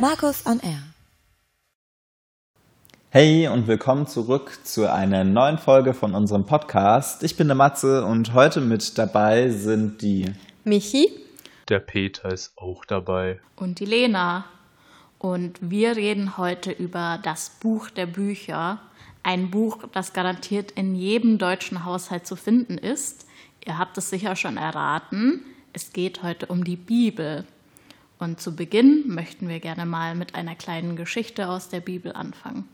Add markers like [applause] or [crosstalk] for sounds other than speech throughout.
Markus on Air. Hey und willkommen zurück zu einer neuen Folge von unserem Podcast. Ich bin der Matze und heute mit dabei sind die Michi Der Peter ist auch dabei. und die Lena. Und wir reden heute über das Buch der Bücher. Ein Buch, das garantiert in jedem deutschen Haushalt zu finden ist. Ihr habt es sicher schon erraten. Es geht heute um die Bibel. Und zu Beginn möchten wir gerne mal mit einer kleinen Geschichte aus der Bibel anfangen.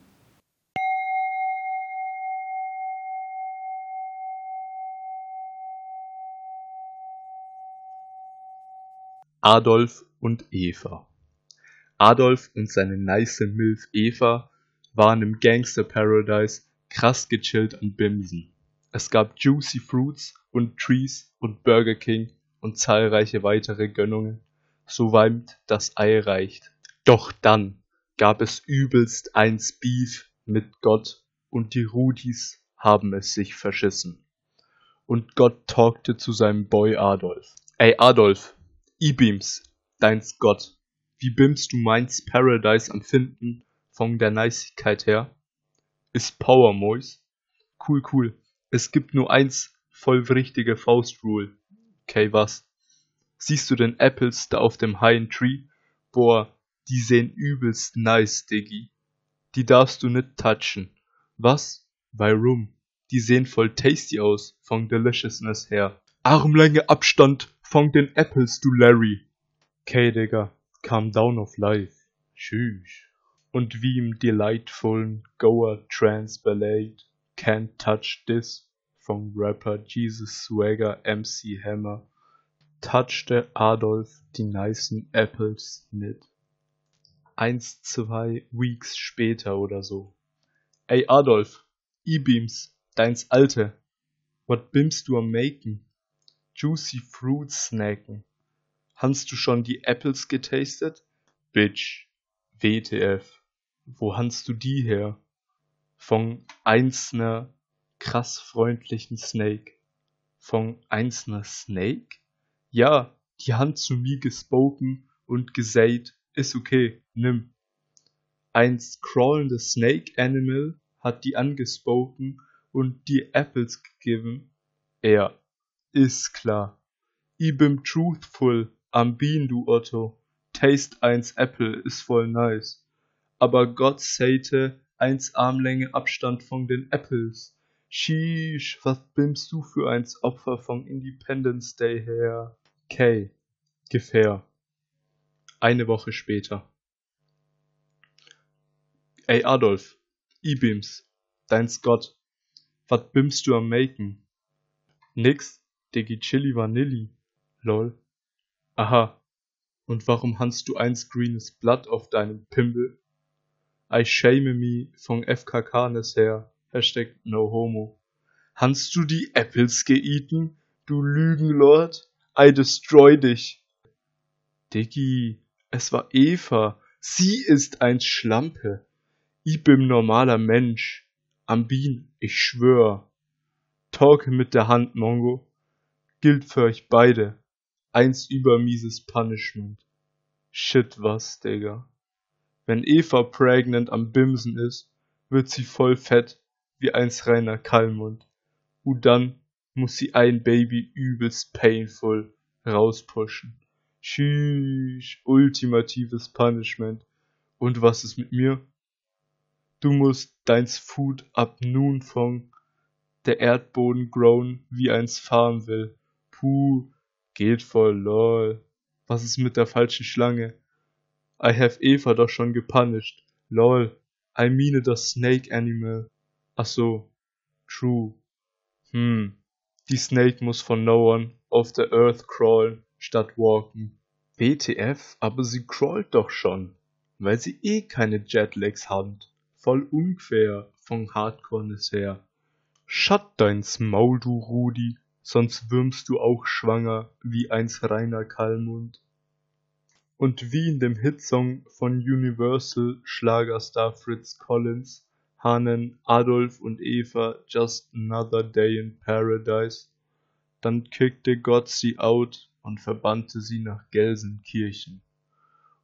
Adolf und Eva. Adolf und seine nice Milf Eva waren im Gangster Paradise krass gechillt und bimsen. Es gab Juicy Fruits und Trees und Burger King und zahlreiche weitere Gönnungen, so weit das Ei reicht. Doch dann gab es übelst eins Beef mit Gott und die Rudis haben es sich verschissen. Und Gott talkte zu seinem Boy Adolf. Ey Adolf, E-Beams, deins Gott, wie bimmst du meins Paradise am Finden von der Niceigkeit her? Ist Power Mois? Cool, cool. Es gibt nur eins voll richtige Faust-Rule. Okay, was? Siehst du den Apples da auf dem High Tree? Boah, die sehen übelst nice, Diggi. Die darfst du nicht touchen. Was? Warum? Die sehen voll tasty aus, von Deliciousness her. Armlänge Abstand von den Apples, du Larry. Okay, Digga, calm down of life. Tschüss. Und wie im delightvollen Goa Trance Ballade Can't Touch This vom Rapper Jesus Swagger MC Hammer touchte Adolf die nicen Apples nicht. Eins, zwei Weeks später oder so. Ey Adolf, E-Beams, deins Alte, what bimst du am Maken? Juicy Fruits snacken. Hast du schon die Apples getastet? Bitch, WTF, wo hast du die her? Von einzelner krass freundlichen Snake. Von einzelner Snake? Ja, die Hand zu mir gespoken und gesagt, ist okay, nimm. Ein crawlendes Snake Animal hat die angespoken und die Apples gegeben. Er ist klar. Ich bin truthful am Bean, du Otto. Taste eins Apple ist voll nice. Aber Gott sagte eins Armlänge Abstand von den Apples. Sheesh, was bimmst du für eins Opfer von Independence Day her? K. Gefähr. Eine Woche später. Ey Adolf, E-Beams, dein Scott, wat bimmst du am Maken? Nix, Diggi Chili Vanilli, lol. Aha, und warum hast du eins grünes Blatt auf deinem Pimmel? I shame me von FKKnes her, Hashtag no homo. Hast du die Apples geeaten, du Lügenlord? I destroy dich. Diggi, es war Eva, sie ist ein Schlampe. Ich bin normaler Mensch. Am Bien, ich schwör. Talke mit der Hand, Mongo. Gilt für euch beide. Eins übermieses Punishment. Shit was, Digga. Wenn Eva pregnant am Bimsen ist, wird sie voll fett wie eins reiner Kalmund. Und dann muss sie ein Baby übelst painful rauspushen. Sheesh, ultimatives Punishment. Und was ist mit mir? Du musst deins Food ab nun von der Erdboden grown, wie eins fahren will. Puh, geht voll lol. Was ist mit der falschen Schlange? I have Eva doch schon gepunished. Lol. I mean the snake animal. Ach so. True. Hm. Die Snake muss von no one auf der Earth crawlen statt walken. WTF, aber sie crawlt doch schon. Weil sie eh keine Jetlags hat. Voll unfair von Hardcoreness her. Shut deins Maul, du Rudi, sonst würmst du auch schwanger wie eins reiner Kalmund. Und wie in dem Hitsong von Universal Schlagerstar Fritz Collins Hanen Adolf und Eva Just Another Day in Paradise, dann kickte Gott sie out und verbannte sie nach Gelsenkirchen.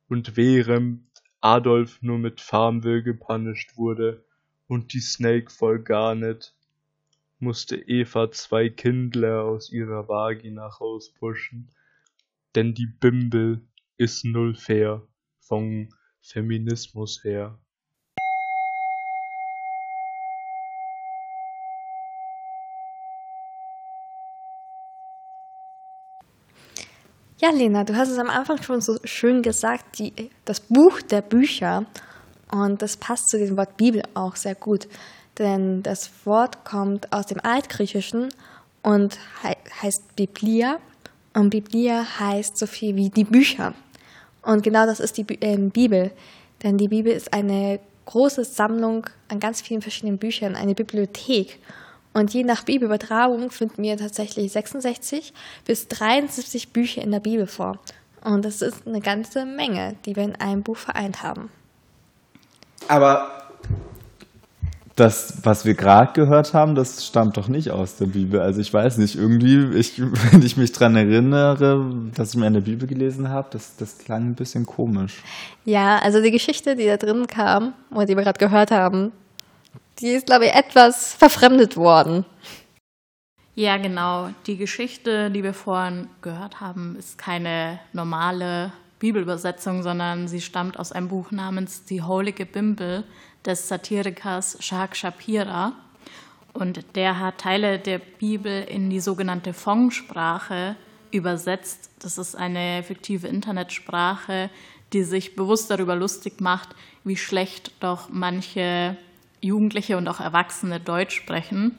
Und während Adolf nur mit Farmville gepunished wurde und die Snake voll gar nicht, musste Eva zwei Kindler aus ihrer Vagina rauspushen, denn die Bimbel ist null fair vom Feminismus her. Ja, Lena, du hast es am Anfang schon so schön gesagt, die, das Buch der Bücher. Und das passt zu dem Wort Bibel auch sehr gut. Denn das Wort kommt aus dem Altgriechischen und he heißt Biblia. Und Biblia heißt so viel wie die Bücher. Und genau das ist die äh, Bibel. Denn die Bibel ist eine große Sammlung an ganz vielen verschiedenen Büchern, eine Bibliothek. Und je nach Bibelübertragung finden wir tatsächlich 66 bis 73 Bücher in der Bibel vor. Und das ist eine ganze Menge, die wir in einem Buch vereint haben. Aber das, was wir gerade gehört haben, das stammt doch nicht aus der Bibel. Also ich weiß nicht, irgendwie, ich, [laughs] wenn ich mich daran erinnere, dass ich mir in der Bibel gelesen habe, das, das klang ein bisschen komisch. Ja, also die Geschichte, die da drin kam, oder die wir gerade gehört haben, die ist, glaube ich, etwas verfremdet worden. Ja, genau. Die Geschichte, die wir vorhin gehört haben, ist keine normale Bibelübersetzung, sondern sie stammt aus einem Buch namens Die Heilige Bimbel des Satirikers Shak Shapira. Und der hat Teile der Bibel in die sogenannte Fong-Sprache übersetzt. Das ist eine fiktive Internetsprache, die sich bewusst darüber lustig macht, wie schlecht doch manche Jugendliche und auch Erwachsene Deutsch sprechen.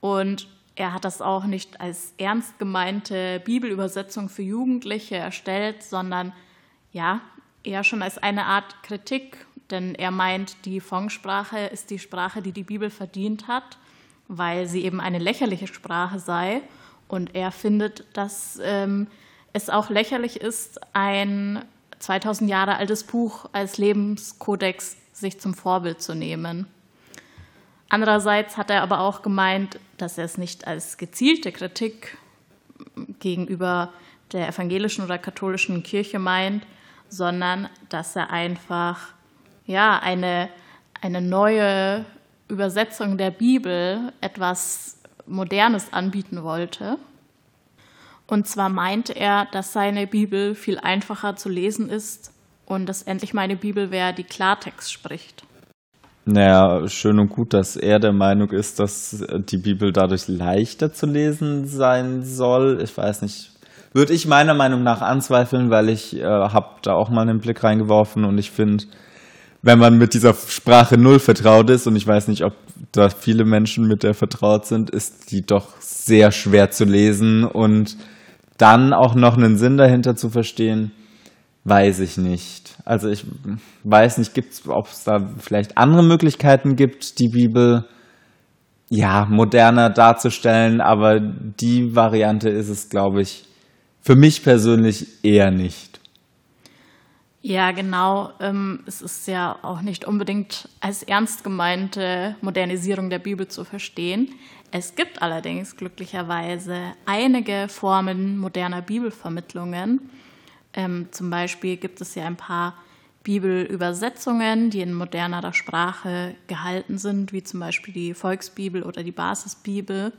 Und er hat das auch nicht als ernst gemeinte Bibelübersetzung für Jugendliche erstellt, sondern ja, eher schon als eine Art Kritik, denn er meint, die Fong-Sprache ist die Sprache, die die Bibel verdient hat, weil sie eben eine lächerliche Sprache sei. Und er findet, dass ähm, es auch lächerlich ist, ein 2000 Jahre altes Buch als Lebenskodex sich zum Vorbild zu nehmen. Andererseits hat er aber auch gemeint, dass er es nicht als gezielte Kritik gegenüber der evangelischen oder katholischen Kirche meint, sondern dass er einfach ja, eine, eine neue Übersetzung der Bibel, etwas Modernes anbieten wollte. Und zwar meinte er, dass seine Bibel viel einfacher zu lesen ist und dass endlich meine Bibel wäre, die Klartext spricht. Naja, schön und gut, dass er der Meinung ist, dass die Bibel dadurch leichter zu lesen sein soll. Ich weiß nicht, würde ich meiner Meinung nach anzweifeln, weil ich äh, habe da auch mal einen Blick reingeworfen und ich finde, wenn man mit dieser Sprache null vertraut ist und ich weiß nicht, ob da viele Menschen mit der vertraut sind, ist die doch sehr schwer zu lesen und dann auch noch einen Sinn dahinter zu verstehen. Weiß ich nicht. Also ich weiß nicht, ob es da vielleicht andere Möglichkeiten gibt, die Bibel ja moderner darzustellen, aber die Variante ist es, glaube ich, für mich persönlich eher nicht. Ja, genau. Ähm, es ist ja auch nicht unbedingt als ernst gemeinte Modernisierung der Bibel zu verstehen. Es gibt allerdings glücklicherweise einige Formen moderner Bibelvermittlungen ähm, zum Beispiel gibt es ja ein paar Bibelübersetzungen, die in modernerer Sprache gehalten sind, wie zum Beispiel die Volksbibel oder die Basisbibel.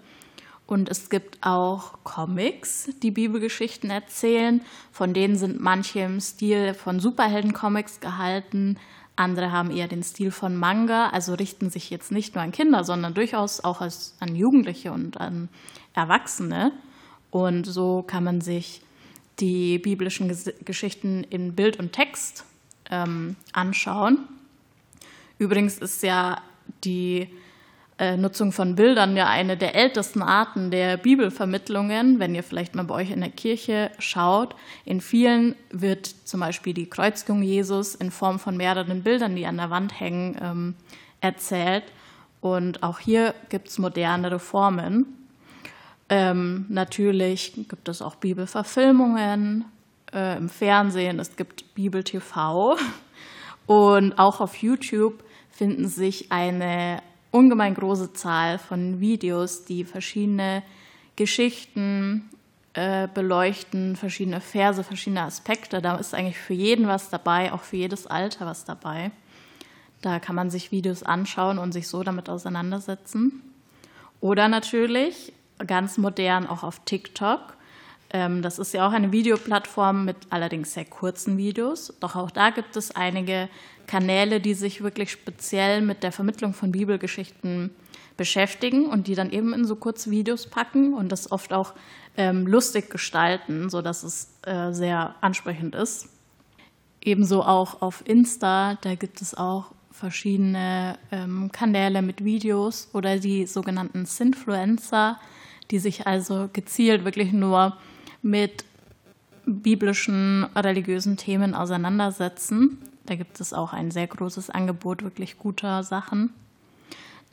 Und es gibt auch Comics, die Bibelgeschichten erzählen. Von denen sind manche im Stil von Superhelden-Comics gehalten. Andere haben eher den Stil von Manga, also richten sich jetzt nicht nur an Kinder, sondern durchaus auch an Jugendliche und an Erwachsene. Und so kann man sich die biblischen Geschichten in Bild und Text ähm, anschauen. Übrigens ist ja die äh, Nutzung von Bildern ja eine der ältesten Arten der Bibelvermittlungen. Wenn ihr vielleicht mal bei euch in der Kirche schaut, in vielen wird zum Beispiel die Kreuzigung Jesus in Form von mehreren Bildern, die an der Wand hängen, ähm, erzählt. Und auch hier gibt es modernere Formen. Ähm, natürlich gibt es auch Bibelverfilmungen äh, im Fernsehen, es gibt Bibel TV und auch auf YouTube finden sich eine ungemein große Zahl von Videos, die verschiedene Geschichten äh, beleuchten verschiedene Verse, verschiedene Aspekte. Da ist eigentlich für jeden was dabei, auch für jedes Alter was dabei. Da kann man sich Videos anschauen und sich so damit auseinandersetzen. Oder natürlich ganz modern auch auf TikTok. Ähm, das ist ja auch eine Videoplattform mit allerdings sehr kurzen Videos. Doch auch da gibt es einige Kanäle, die sich wirklich speziell mit der Vermittlung von Bibelgeschichten beschäftigen und die dann eben in so kurze Videos packen und das oft auch ähm, lustig gestalten, sodass es äh, sehr ansprechend ist. Ebenso auch auf Insta, da gibt es auch verschiedene ähm, Kanäle mit Videos oder die sogenannten Sinfluencer, die sich also gezielt wirklich nur mit biblischen, religiösen Themen auseinandersetzen. Da gibt es auch ein sehr großes Angebot wirklich guter Sachen.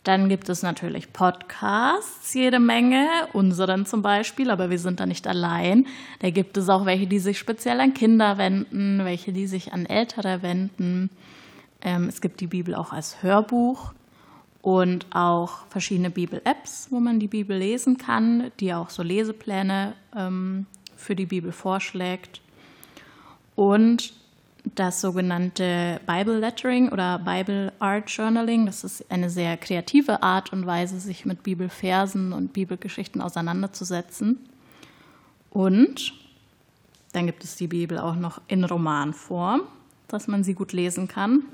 Dann gibt es natürlich Podcasts, jede Menge, unseren zum Beispiel, aber wir sind da nicht allein. Da gibt es auch welche, die sich speziell an Kinder wenden, welche, die sich an Ältere wenden. Ähm, es gibt die Bibel auch als Hörbuch und auch verschiedene Bibel-Apps, wo man die Bibel lesen kann, die auch so Lesepläne ähm, für die Bibel vorschlägt. Und das sogenannte Bible Lettering oder Bible Art Journaling. Das ist eine sehr kreative Art und Weise, sich mit Bibelversen und Bibelgeschichten auseinanderzusetzen. Und dann gibt es die Bibel auch noch in Romanform, dass man sie gut lesen kann.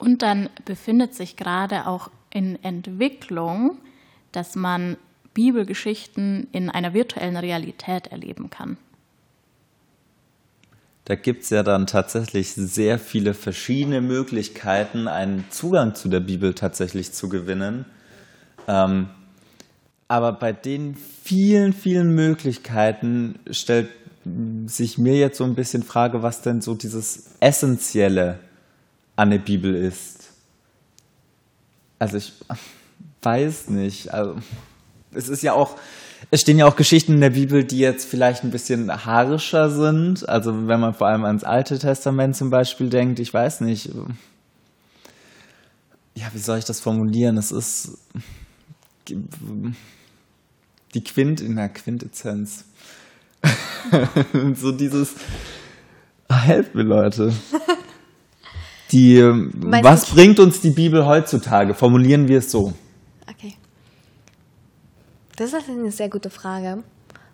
Und dann befindet sich gerade auch in Entwicklung, dass man Bibelgeschichten in einer virtuellen Realität erleben kann. Da gibt es ja dann tatsächlich sehr viele verschiedene Möglichkeiten, einen Zugang zu der Bibel tatsächlich zu gewinnen. Ähm, aber bei den vielen, vielen Möglichkeiten stellt sich mir jetzt so ein bisschen Frage, was denn so dieses Essentielle an der Bibel ist. Also ich weiß nicht. Also es ist ja auch es stehen ja auch Geschichten in der Bibel, die jetzt vielleicht ein bisschen harscher sind. Also wenn man vor allem ans Alte Testament zum Beispiel denkt, ich weiß nicht. Ja, wie soll ich das formulieren? Es ist die Quint in der Quintessenz. [laughs] so dieses Helft mir, Leute. Die, was bringt uns die Bibel heutzutage? Formulieren wir es so. Das ist eine sehr gute Frage.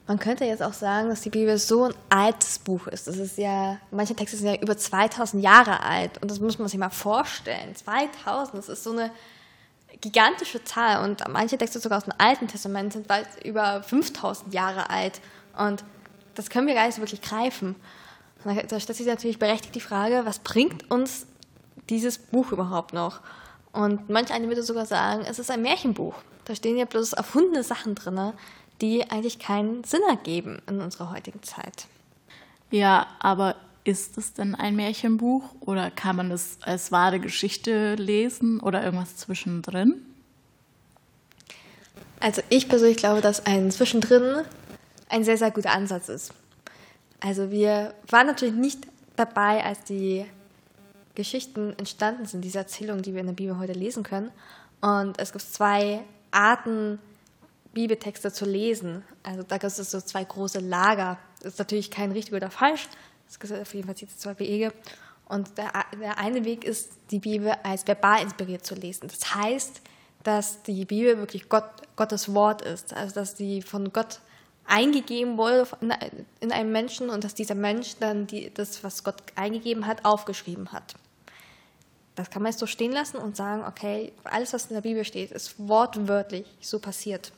Man könnte jetzt auch sagen, dass die Bibel so ein altes Buch ist. Das ist ja, manche Texte sind ja über 2000 Jahre alt und das muss man sich mal vorstellen. 2000, das ist so eine gigantische Zahl und manche Texte sogar aus dem Alten Testament sind weit über 5000 Jahre alt und das können wir gar nicht so wirklich greifen. Da stellt sich natürlich berechtigt die Frage, was bringt uns dieses Buch überhaupt noch? Und manch eine würde sogar sagen, es ist ein Märchenbuch. Da stehen ja bloß erfundene Sachen drin, die eigentlich keinen Sinn ergeben in unserer heutigen Zeit. Ja, aber ist es denn ein Märchenbuch oder kann man es als wahre Geschichte lesen oder irgendwas zwischendrin? Also ich persönlich glaube, dass ein Zwischendrin ein sehr, sehr guter Ansatz ist. Also wir waren natürlich nicht dabei, als die Geschichten entstanden sind, diese Erzählungen, die wir in der Bibel heute lesen können. Und es gibt zwei Arten, Bibeltexte zu lesen. Also da gibt es so zwei große Lager. Das ist natürlich kein richtig oder falsch. Es gibt auf jeden Fall diese zwei Wege. Und der, der eine Weg ist, die Bibel als verbal inspiriert zu lesen. Das heißt, dass die Bibel wirklich Gott, Gottes Wort ist. Also dass die von Gott eingegeben wurde in einem Menschen und dass dieser Mensch dann die, das, was Gott eingegeben hat, aufgeschrieben hat. Das kann man jetzt so stehen lassen und sagen, okay, alles, was in der Bibel steht, ist wortwörtlich so passiert.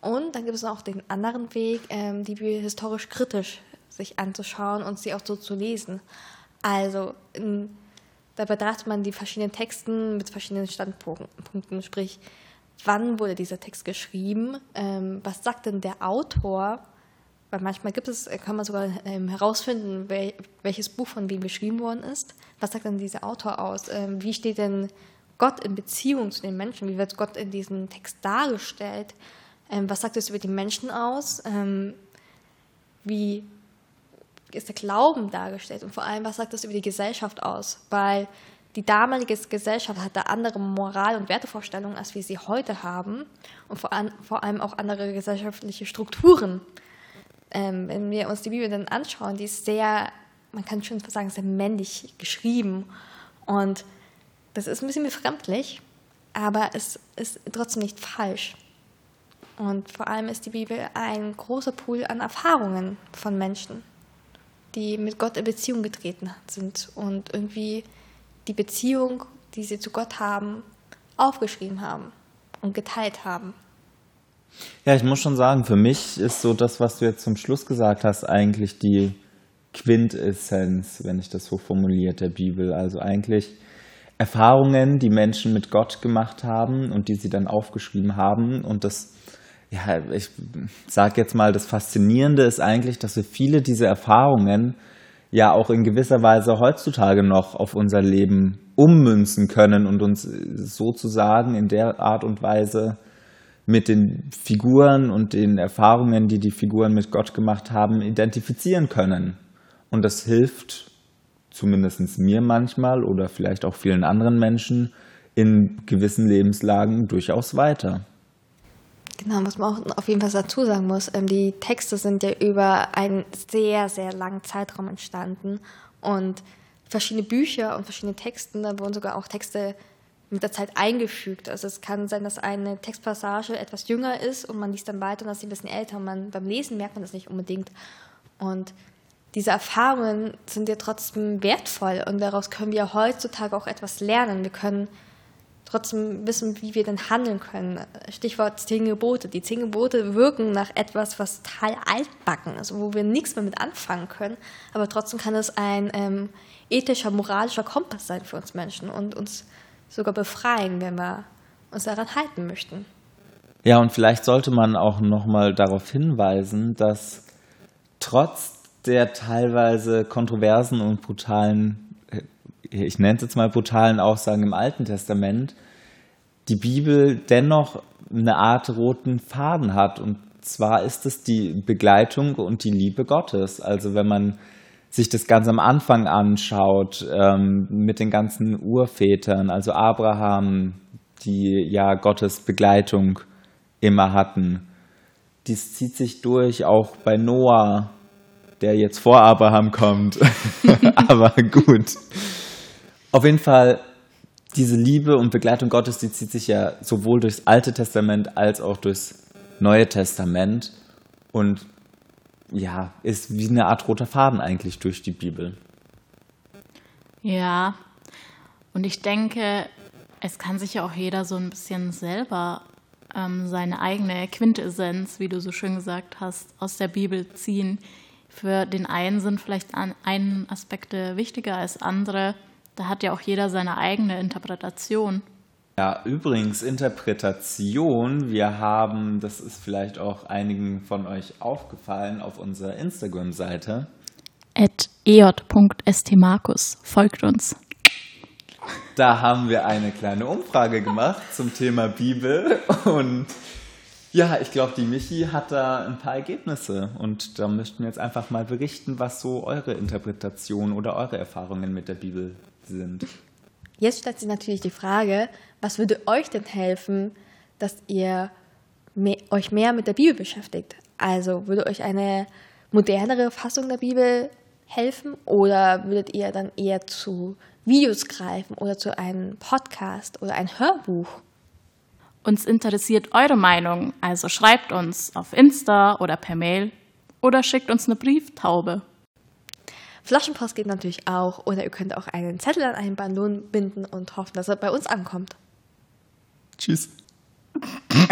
Und dann gibt es auch den anderen Weg, ähm, die Bibel historisch kritisch sich anzuschauen und sie auch so zu lesen. Also in, da betrachtet man die verschiedenen Texten mit verschiedenen Standpunkten, sprich, wann wurde dieser Text geschrieben, ähm, was sagt denn der Autor weil manchmal gibt es, kann man sogar ähm, herausfinden, wel, welches Buch von wem geschrieben worden ist. Was sagt dann dieser Autor aus? Ähm, wie steht denn Gott in Beziehung zu den Menschen? Wie wird Gott in diesem Text dargestellt? Ähm, was sagt es über die Menschen aus? Ähm, wie ist der Glauben dargestellt? Und vor allem, was sagt das über die Gesellschaft aus? Weil die damalige Gesellschaft hatte andere Moral- und Wertevorstellungen, als wir sie heute haben und vor allem auch andere gesellschaftliche Strukturen. Ähm, wenn wir uns die Bibel dann anschauen, die ist sehr, man kann schon sagen, sehr männlich geschrieben und das ist ein bisschen befremdlich, aber es ist trotzdem nicht falsch. Und vor allem ist die Bibel ein großer Pool an Erfahrungen von Menschen, die mit Gott in Beziehung getreten sind und irgendwie die Beziehung, die sie zu Gott haben, aufgeschrieben haben und geteilt haben. Ja, ich muss schon sagen, für mich ist so das, was du jetzt zum Schluss gesagt hast, eigentlich die Quintessenz, wenn ich das so formuliert, der Bibel. Also eigentlich Erfahrungen, die Menschen mit Gott gemacht haben und die sie dann aufgeschrieben haben. Und das, ja, ich sage jetzt mal, das Faszinierende ist eigentlich, dass wir viele dieser Erfahrungen ja auch in gewisser Weise heutzutage noch auf unser Leben ummünzen können und uns sozusagen in der Art und Weise mit den Figuren und den Erfahrungen, die die Figuren mit Gott gemacht haben, identifizieren können. Und das hilft zumindest mir manchmal oder vielleicht auch vielen anderen Menschen in gewissen Lebenslagen durchaus weiter. Genau, was man auch auf jeden Fall dazu sagen muss, ähm, die Texte sind ja über einen sehr, sehr langen Zeitraum entstanden und verschiedene Bücher und verschiedene Texte, da wurden sogar auch Texte mit der Zeit eingefügt. Also es kann sein, dass eine Textpassage etwas jünger ist und man liest dann weiter und das ist ein bisschen älter und man, beim Lesen merkt man das nicht unbedingt. Und diese Erfahrungen sind ja trotzdem wertvoll und daraus können wir heutzutage auch etwas lernen. Wir können trotzdem wissen, wie wir denn handeln können. Stichwort zehn Gebote. Die zehn Gebote wirken nach etwas, was total altbacken ist, wo wir nichts mehr mit anfangen können. Aber trotzdem kann es ein ähm, ethischer, moralischer Kompass sein für uns Menschen und uns sogar befreien, wenn wir uns daran halten möchten. Ja, und vielleicht sollte man auch nochmal darauf hinweisen, dass trotz der teilweise kontroversen und brutalen, ich nenne es jetzt mal brutalen Aussagen im Alten Testament, die Bibel dennoch eine Art roten Faden hat. Und zwar ist es die Begleitung und die Liebe Gottes. Also wenn man sich das ganz am Anfang anschaut, ähm, mit den ganzen Urvätern, also Abraham, die ja Gottes Begleitung immer hatten. Dies zieht sich durch, auch bei Noah, der jetzt vor Abraham kommt. [laughs] Aber gut. Auf jeden Fall, diese Liebe und Begleitung Gottes, die zieht sich ja sowohl durchs Alte Testament als auch durchs Neue Testament und ja, ist wie eine Art roter Faden eigentlich durch die Bibel. Ja, und ich denke, es kann sich ja auch jeder so ein bisschen selber ähm, seine eigene Quintessenz, wie du so schön gesagt hast, aus der Bibel ziehen. Für den einen sind vielleicht an, einen Aspekte wichtiger als andere. Da hat ja auch jeder seine eigene Interpretation. Ja, übrigens Interpretation. Wir haben, das ist vielleicht auch einigen von euch aufgefallen, auf unserer Instagram-Seite. At ej.stmarkus. Folgt uns. Da haben wir eine kleine Umfrage gemacht zum Thema Bibel und ja, ich glaube, die Michi hat da ein paar Ergebnisse und da möchten wir jetzt einfach mal berichten, was so eure Interpretation oder eure Erfahrungen mit der Bibel sind. Jetzt stellt sich natürlich die Frage, was würde euch denn helfen, dass ihr mehr, euch mehr mit der Bibel beschäftigt? Also würde euch eine modernere Fassung der Bibel helfen oder würdet ihr dann eher zu Videos greifen oder zu einem Podcast oder ein Hörbuch? Uns interessiert eure Meinung, also schreibt uns auf Insta oder per Mail oder schickt uns eine Brieftaube. Flaschenpost geht natürlich auch oder ihr könnt auch einen Zettel an einen Ballon binden und hoffen, dass er bei uns ankommt. Tschüss. [laughs]